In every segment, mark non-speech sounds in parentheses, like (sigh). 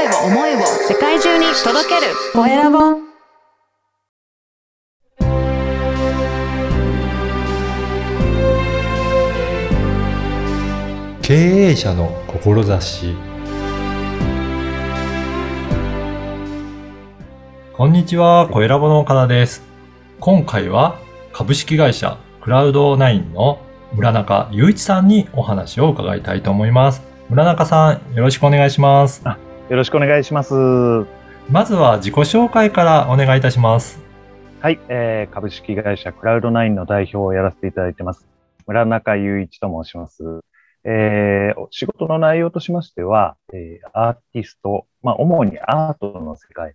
声を思いを世界中に届けるコエラボ経営者の志こんにちは、コエラボの岡田です。今回は株式会社クラウドナインの村中雄一さんにお話を伺いたいと思います。村中さん、よろしくお願いします。よろしくお願いします。まずは自己紹介からお願いいたします。はい、えー、株式会社クラウドナインの代表をやらせていただいてます。村中雄一と申します。えー、仕事の内容としましては、えー、アーティスト、まあ、主にアートの世界、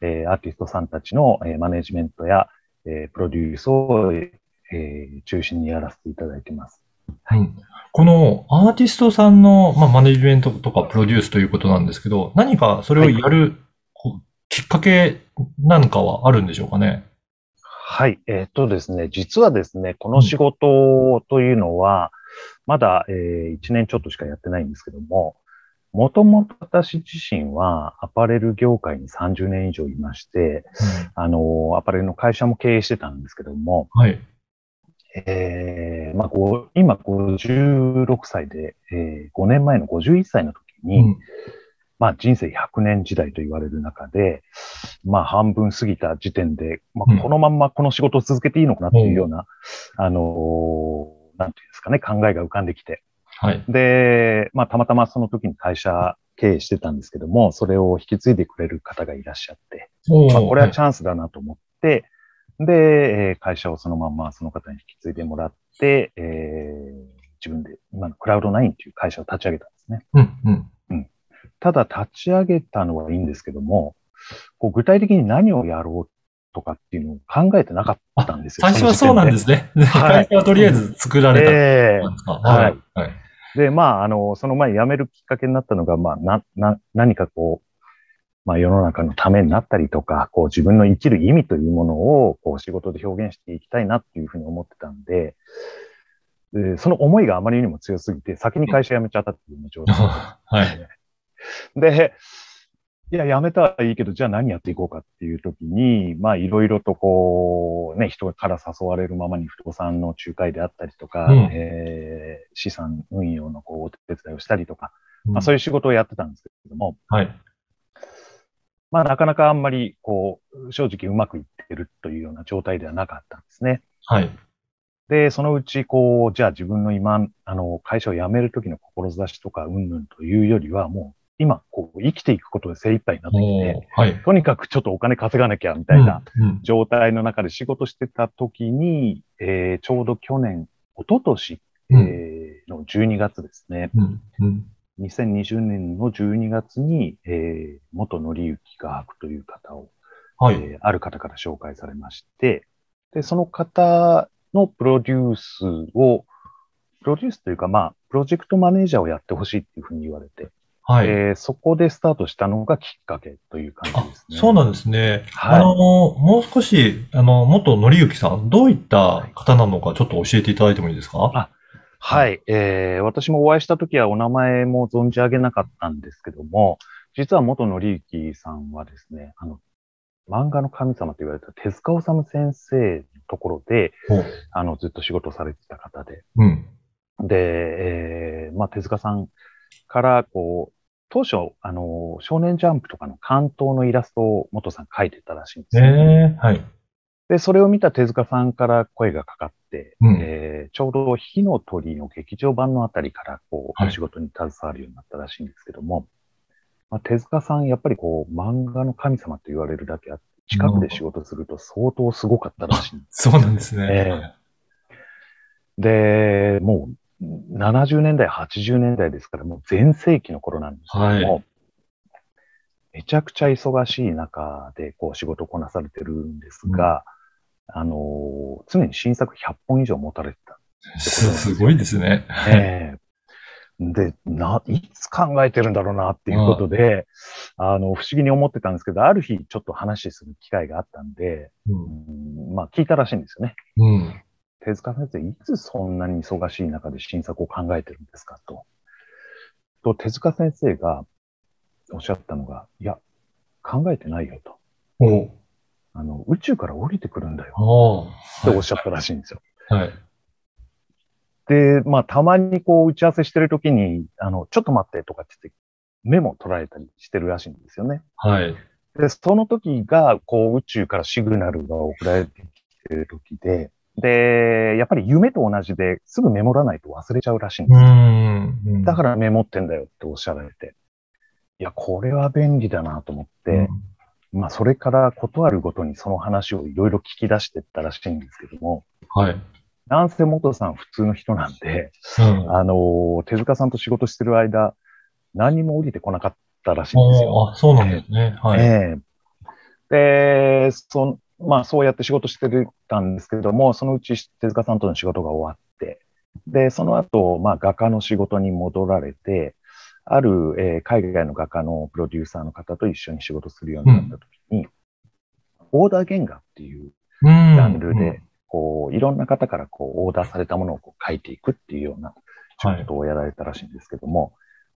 えー、アーティストさんたちの、えー、マネジメントや、えー、プロデュースを、えー、中心にやらせていただいてます。はい。このアーティストさんの、まあ、マネジメントとかプロデュースということなんですけど、何かそれをやる、きっかけなんかはあるんでしょうかね？はい。えっ、とですね、実はですね、この仕事というのは、まだ、えー、1年ちょっとしかやってないんですけども、もともと私自身はアパレル業界に30年以上いまして、あの、アパレルの会社も経営してたんですけども、はい。えー、まあ、今56歳で、えー、5年前の51歳の時に、うんまあ人生100年時代と言われる中で、まあ半分過ぎた時点で、まあこのまんまこの仕事を続けていいのかなっていうような、うん、あのー、なんていうんですかね、考えが浮かんできて。はい。で、まあたまたまその時に会社経営してたんですけども、それを引き継いでくれる方がいらっしゃって、まあこれはチャンスだなと思って、はい、で、えー、会社をそのまんまその方に引き継いでもらって、えー、自分で今のクラウドナインという会社を立ち上げたんですね。うん、うん。ただ立ち上げたのはいいんですけども、こう具体的に何をやろうとかっていうのを考えてなかったんですよ。最初はそうなんですね。(laughs) はい、会社はとりあえず作られた、えー、はい。はい。で、まあ、あの、その前辞めるきっかけになったのが、まあ、な、な、何かこう、まあ世の中のためになったりとか、こう自分の生きる意味というものをこう仕事で表現していきたいなっていうふうに思ってたんで、でその思いがあまりにも強すぎて、先に会社辞めちゃったっていう状態、(laughs) はい。で、いや、辞めたらいいけど、じゃあ何やっていこうかっていう時に、まあいろいろとこう、ね、人から誘われるままに不動産の仲介であったりとか、うん、えー、資産運用のこうお手伝いをしたりとか、うん、まあそういう仕事をやってたんですけれども、はい。まあなかなかあんまりこう、正直うまくいってるというような状態ではなかったんですね。はい。で、そのうち、こう、じゃあ自分の今、あの、会社を辞める時の志とか、うんぬんというよりは、もう、今、こう、生きていくことで精一杯になってきて、はい、とにかくちょっとお金稼がなきゃ、みたいな状態の中で仕事してた時に、うんうん、えー、ちょうど去年、一昨年、うん、えー、の12月ですね。うんうん2020年の12月に、えー、元則之画伯という方を、はい、えー、ある方から紹介されまして、で、その方のプロデュースを、プロデュースというか、まあ、プロジェクトマネージャーをやってほしいっていうふうに言われて、はい、えー、そこでスタートしたのがきっかけという感じですね。そうなんですね。はい、あの、もう少し、あの、元則之さん、どういった方なのかちょっと教えていただいてもいいですか？あはい、えー、私もお会いしたときはお名前も存じ上げなかったんですけども、実は元則之さんはですね、あの、漫画の神様と言われた手塚治虫先生のところで、あの、ずっと仕事されてた方で。うん、で、えー、まあ、手塚さんから、こう、当初、あの、少年ジャンプとかの関東のイラストを元さん描いてたらしいんですよ、ね。えー、はい。で、それを見た手塚さんから声がかかって、うん、えー、ちょうど火の鳥の劇場版のあたりから、こう、お仕事に携わるようになったらしいんですけども、はい、まあ、手塚さん、やっぱりこう、漫画の神様と言われるだけあって、近くで仕事すると相当すごかったらしいんです。そうなんですね。えー、で、もう、70年代、80年代ですから、もう全盛期の頃なんですけども、はい、めちゃくちゃ忙しい中で、こう、仕事をこなされてるんですが、うん、あの、常に新作100本以上持たれてたすごいですね。えーで、な、いつ考えてるんだろうなっていうことで、あの、不思議に思ってたんですけど、ある日ちょっと話する機会があったんで、うん、まあ聞いたらしいんですよね。うん。手塚先生、いつそんなに忙しい中で新作を考えてるんですかと。と、手塚先生が、おっしゃったのが、いや、考えてないよと。あの、宇宙から降りてくるんだよっておっしゃったらしいんですよ。はい。で、まあ、たまにこう、打ち合わせしてるときに、あの、ちょっと待ってとかって言って、メモ取られたりしてるらしいんですよね。はい。で、その時が、こう、宇宙からシグナルが送られてきてる時で、で、やっぱり夢と同じですぐメモらないと忘れちゃうらしいんうですよ。ん。だからメモってんだよっておっしゃられて。いや、これは便利だなと思って、まあ、それからことあるごとにその話をいろいろ聞き出してったらしいんですけども、はい。なんせ元さん普通の人なんで、うん。あのー手塚さんと仕事してる間、何にも降りてこなかったらしいんですよ。あ、そうなんですね。はい。ええで、そん、まあそうやって仕事してたんですけれども、そのうち手塚さんとの仕事が終わって、で、その後、まあ画家の仕事に戻られて、ある、えー海外の画家のプロデューサーの方と一緒に仕事するようになった時に、オーダー原画っていううん。ジャンルで、こう、いろんな方からこう、オーダーされたものをこう書いていくっていうような仕事をやられたらしいんですけども、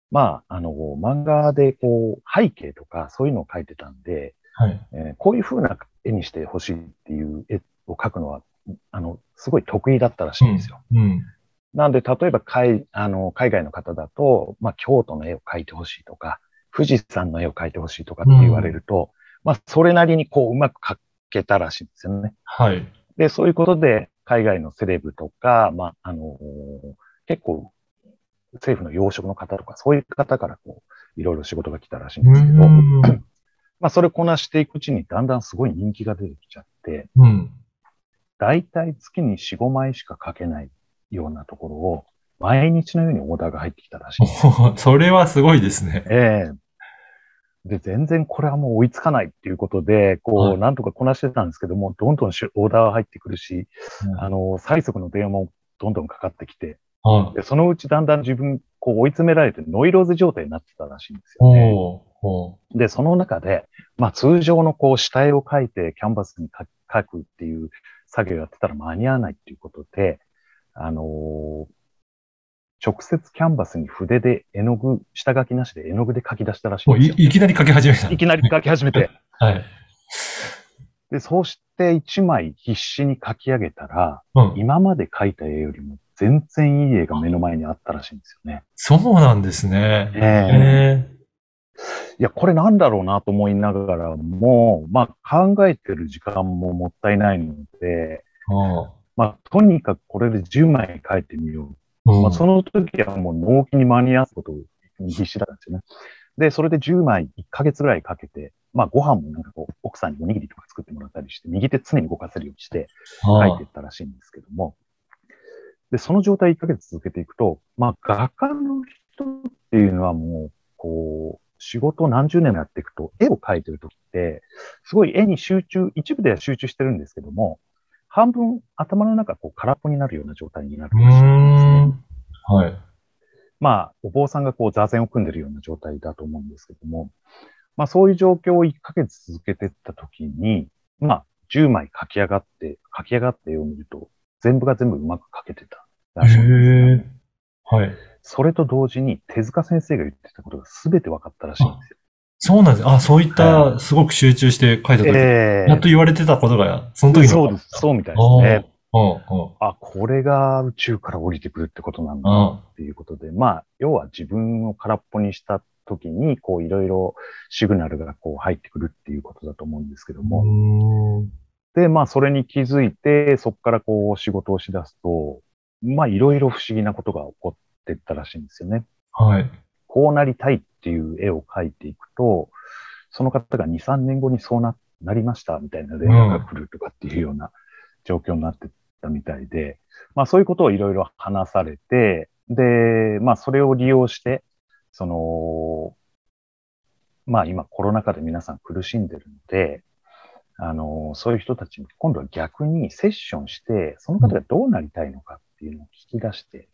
まあ、あの、漫画でこう、背景とかそういうのを描いてたんで、はい。えーこういう風な絵にしてほしいっていう絵を描くのは、あの、すごい得意だったらしいんですよ。うん。なんで、例えば海、あの、海外の方だと、まあ、京都の絵を描いてほしいとか、富士山の絵を描いてほしいとかって言われると、まあ、それなりにこう、うまく描けたらしいんですよね。はい。で、そういうことで、海外のセレブとか、まあ、あのー結構、政府の要職の方とか、そういう方からこう、いろいろ仕事が来たらしいんうですけど、ん。(clears throat) まあ、それをこなしていくうちに、だんだんすごい人気が出てきちゃって、うん。だいたい月に4、5枚しか書けないようなところを、毎日のようにオーダーが入ってきたらしい (laughs) それはすごいですね。ええで、全然これはもう追いつかないっていうことで、こう、はいなんとかこなしてたんですけども、どんどんしオーダーが入ってくるし、うんあの、最速の電話もどんどんかかってきて、はい。で、そのうちだんだん自分、こう追い詰められてノイローゼ状態になってたらしいんですよね。で、その中で、まあ通常のこう下絵を描いてキャンバスに描描くっていう作業やってたら間に合わないっていうことで、あのー直接キャンバスに筆で絵の具、下書きなしで絵の具で描き出したらしい。いいきなり書き始めた。いきなり描き始めて。(laughs) はい。で、そうして一枚必死に描き上げたら、うん。今まで描いた絵よりも全然いい絵が目の前にあったらしいんですよね。そうなんですね。ええいや、これなんだろうなと思いながらも、まあ考えてる時間ももったいないので、あまあとにかくこれで10枚描いてみよう。うんまあその時はもう納期に間に合わすことに必死だったんですよね。で、それで10枚1ヶ月ぐらいかけて、まあご飯もなんかこう奥さんにおにぎりとか作ってもらったりして、右手常に動かせるようにしてあ書いていったらしいんですけども、で、その状態1ヶ月続けていくと、まあ画家の人っていうのはもう、こう、仕事を何十年もやっていくと、絵を描いてる時って、すごい絵に集中、一部では集中してるんですけども、半分頭の中こう空っぽになるような状態になるうらしいんですね。はい。まあ、お坊さんがこう座禅を組んでるような状態だと思うんですけども、まあそういう状況を1ヶ月続けていったときに、まあ10枚書き上がって、書き上がって絵を見ると、全部が全部うまく書けてたらしいんですよへえ。はい。それと同時に手塚先生が言ってたことが全て分かったらしいんですよ。そうなんです。あ、そういった、すごく集中して書いたとき、えやっと言われてたことが、その時にそうです。そうみたいですね。あ、これが宇宙から降りてくるってことなんだっていうことで、まあ、要は自分を空っぽにした時に、こういろいろシグナルがこう入ってくるっていうことだと思うんですけども、で、まあ、それに気づいて、そこからこう仕事をしだすと、まあ、いろいろ不思議なことが起こっていったらしいんですよね。はい。こうなりたいっていう絵を描いていくと、その方が2、3年後にそうな、なりましたみたいな電話が来るとかっていうような状況になってたみたいで、まあそういうことをいろいろ話されて、で、まあそれを利用して、その、まあ今コロナ禍で皆さん苦しんでるので、あの、そういう人たちに今度は逆にセッションして、その方がどうなりたいのかっていうのを聞き出して、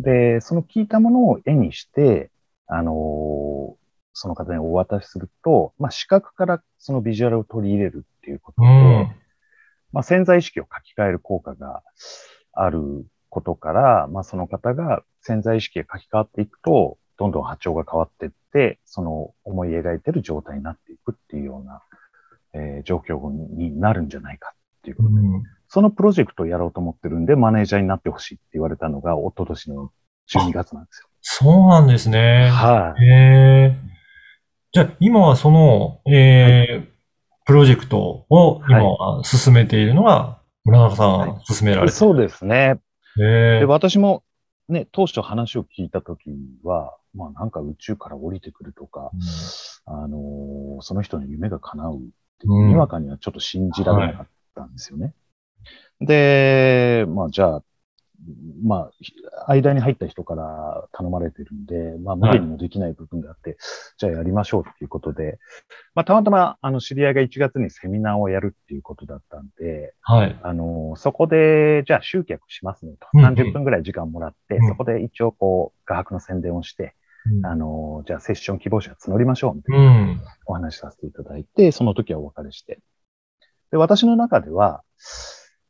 で、その聞いたものを絵にして、あのその方にお渡しすると、まあ、視覚からそのビジュアルを取り入れるっていうことうで、ん。まあ、潜在意識を書き換える効果があることから、まあ、その方が潜在意識が書き換わっていくと、どんどん波長が変わっていって、その思い描いてる状態になっていくっていうような、えー状況になるんじゃないかっていうことで、うんそのプロジェクトをやろうと思ってるんで、マネージャーになってほしいって言われたのが、一昨年の12月なんですよ。そうなんですね。はい。へえ。じゃあ、今はその、えープロジェクトを今は進めているのが、村中さんが進められてそうですね。る。へで、え。私もね、当初話を聞いたときは、まあなんか宇宙から降りてくるとか、あのーその人の夢が叶うっていう、うんにわかにはちょっと信じられなかったんですよね。で、まあじゃあ、まあ、間に入った人から頼まれてるんで、まあ無理にもできない部分があって、じゃあやりましょうっていうことで、まあたまたま、あの、知り合いが1月にセミナーをやるっていうことだったんで、はい。あの、そこで、じゃあ集客しますねと。うんうん30分ぐらい時間もらって、うんそこで一応こう、画伯の宣伝をして、あの、じゃあセッション希望者募りましょうみたいなうん。お話しさせていただいて、その時はお別れして。で、私の中では、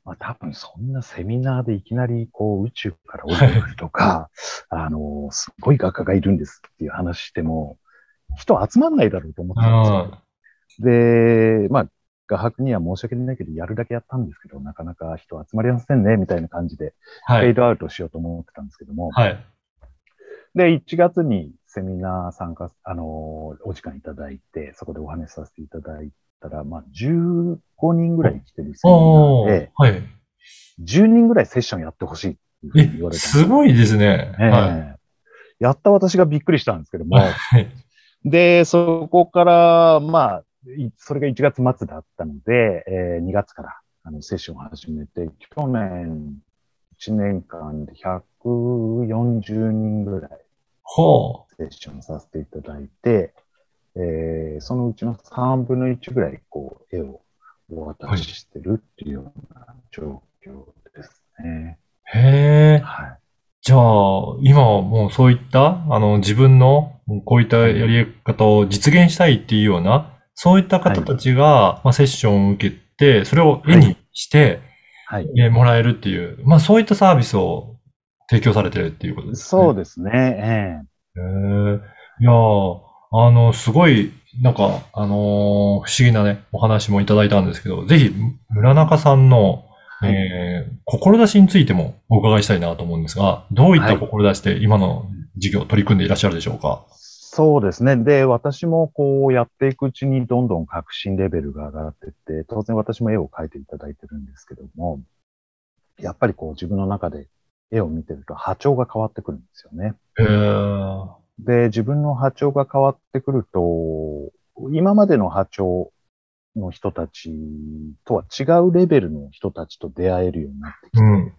まあ多分そんなセミナーでいきなりこう宇宙から降りてくるとか、(laughs) あの、すごい画家がいるんですっていう話しても、人集まんないだろうと思ってたんですよ。で、まあ、画伯には申し訳ないけど、やるだけやったんですけど、なかなか人集まりませんね、みたいな感じで、はい。フェードアウトしようと思ってたんですけども、はい。で、1月にセミナー参加、あのーお時間いただいて、そこでお話しさせていただいたら、まあ、15人ぐらい来てるセミナおーーで、はい。10人ぐらいセッションやってほしいっていうふうに言え、われたんですすごいですね。ええはやった私がびっくりしたんですけども、(laughs) い。で、そこから、まあ、いそれが1月末だったので、えー2月からあのセッションを始めて、去年1年間で140人ぐらいほセッションさせていただいて、えーそのうちの3分の1ぐらい、こう、絵をお渡ししてるっていうような状況ですね。う。へえ。はい。じゃあ、今はもうそういった、あの、自分のこういったやり方を実現したいっていうような、そういった方たちが、まあ、セッションを受けて、それを絵にして、はい。えーもらえるっていう、まあそういったサービスを提供されてるっていうことですね。そうですね。えへえ。いやーあの、すごい、なんか、あのー不思議なね、お話もいただいたんですけど、ぜひ、村中さんの、はいえー志についてもお伺いしたいなと思うんですが、どういった志で今の事業を取り組んでいらっしゃるでしょうか？そうですね。で、私もこうやっていくうちにどんどん革新レベルが上がっていって、当然私も絵を描いていただいてるんですけども、やっぱりこう自分の中で絵を見てると波長が変わってくるんですよね。へーで、自分の波長が変わってくると、今までの波長の人たちとは違うレベルの人たちと出会えるようになってきて、うん。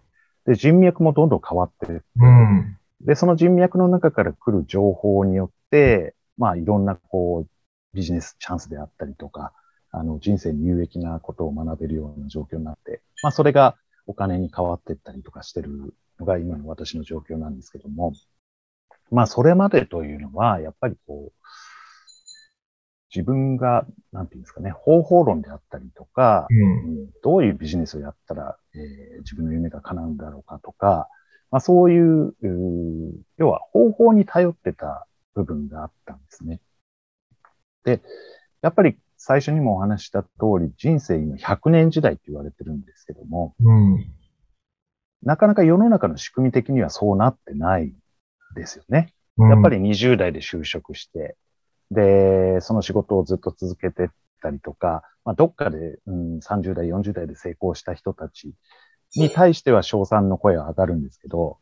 で、人脈もどんどん変わってうん。で、その人脈の中から来る情報によって、まあいろんなこうビジネスチャンスであったりとか、あの人生に有益なことを学べるような状況になって、まあそれがお金に変わっていったりとかしてるのが今の私の状況なんですけども、まあそれまでというのは、やっぱりこう、自分が、なんていうんですかね、方法論であったりとか、うん。うんどういうビジネスをやったら、えー自分の夢が叶うんだろうかとか、まあそういう、要は方法に頼ってた部分があったんですね。で、やっぱり最初にもお話しした通り、人生今100年時代って言われてるんですけども、うん。なかなか世の中の仕組み的にはそうなってないですよね。うんやっぱり20代で就職して、で、その仕事をずっと続けてったりとか、まあ、どっかで、うん、30代、40代で成功した人たちに対しては賞賛の声は上がるんですけど、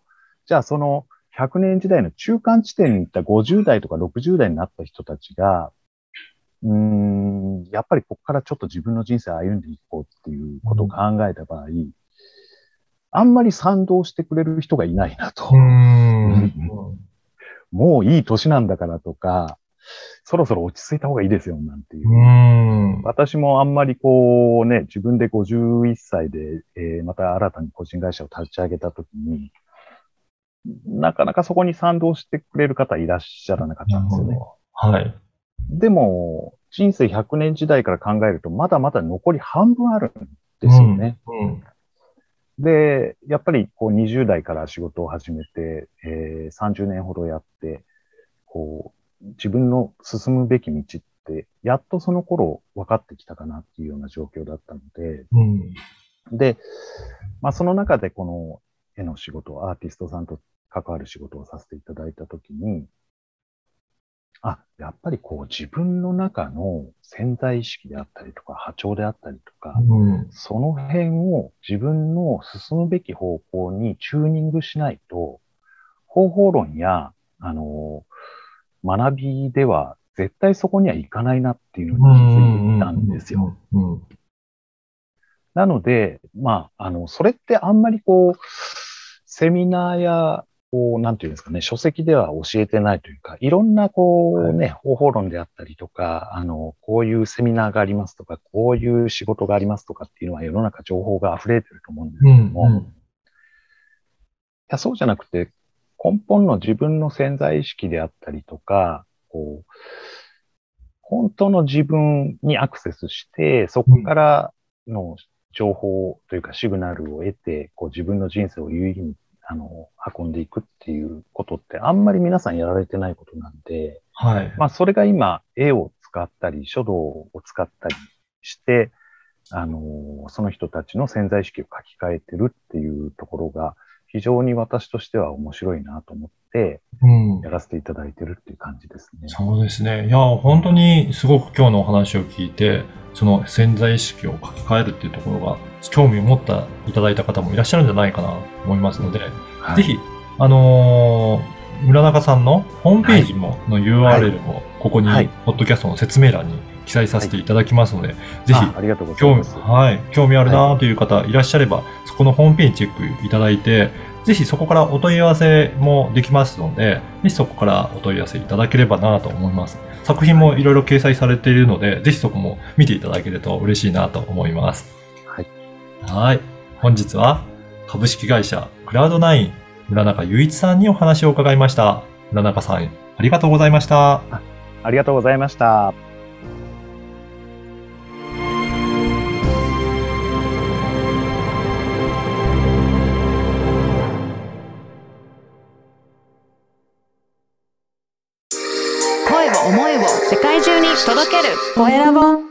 じゃあその100年時代の中間地点に行った50代とか60代になった人たちが、うーん、やっぱりここからちょっと自分の人生を歩んでいこうっていうことを考えた場合、あんまり賛同してくれる人がいないなと。うん。もういい年なんだからとか、そろそろ落ち着いた方がいいですよ、なんていう。うん。私もあんまりこうね、自分で51歳で、えーまた新たに個人会社を立ち上げたときに、なかなかそこに賛同してくれる方いらっしゃらなかったんですよね。はい。でも、人生100年時代から考えると、まだまだ残り半分あるんですよね。うん。で、やっぱりこう20代から仕事を始めて、えー30年ほどやって、こう、自分の進むべき道って、やっとその頃分かってきたかなっていうような状況だったので、うん。で、まあその中でこの絵の仕事、アーティストさんと関わる仕事をさせていただいたときに、あ、やっぱりこう自分の中の潜在意識であったりとか波長であったりとか、うん。そその辺を自分の進むべき方向にチューニングしないと、方法論や、あの、学びでは絶対そこにはいかないなっていうのに気づいたんですよ。。なので、まあ、あの、それってあんまりこう、セミナーや、こう、なんていうんですかね、書籍では教えてないというか、いろんなこうね、方法論であったりとか、あの、こういうセミナーがありますとか、こういう仕事がありますとかっていうのは世の中情報が溢れてると思うんですけうん。ども、いやそうじゃなくて、根本の自分の潜在意識であったりとか、こう、本当の自分にアクセスして、そこからの情報というかシグナルを得て、こう自分の人生を有意義にあの運んでいくっていうことってあんまり皆さんやられてないことなんで、はい。まあそれが今絵を使ったり書道を使ったりして、あの、その人たちの潜在意識を書き換えてるっていうところが非常に私としては面白いなと思ってうんや。らせていただいてるっていう感じですね。そうですね。いや、本当にすごく今日のお話を聞いて、その潜在意識を書き換えるっていうところが、興味を持ったいただいた方もいらっしゃるんじゃないかなと思いますので、はいぜひ、あのー村中さんのホームページも、の URL も、ここに、はいポッドキャストの説明欄に記載させていただきますので、ぜひあ、ありがとうござい興味ます。、はい、興味あるなという方いらっしゃれば、そこのホームページチェックいただいて、ぜひそこからお問い合わせもできますので、ぜひそこからお問い合わせいただければなと思います。作品もいろいろ掲載されているので、ぜひそこも見ていただけると嬉しいなと思います。はい。はい。本日は株式会社クラウドナイン村中雄一さんにお話を伺いました。村中さん、ありがとうございました。ありがとうございました。声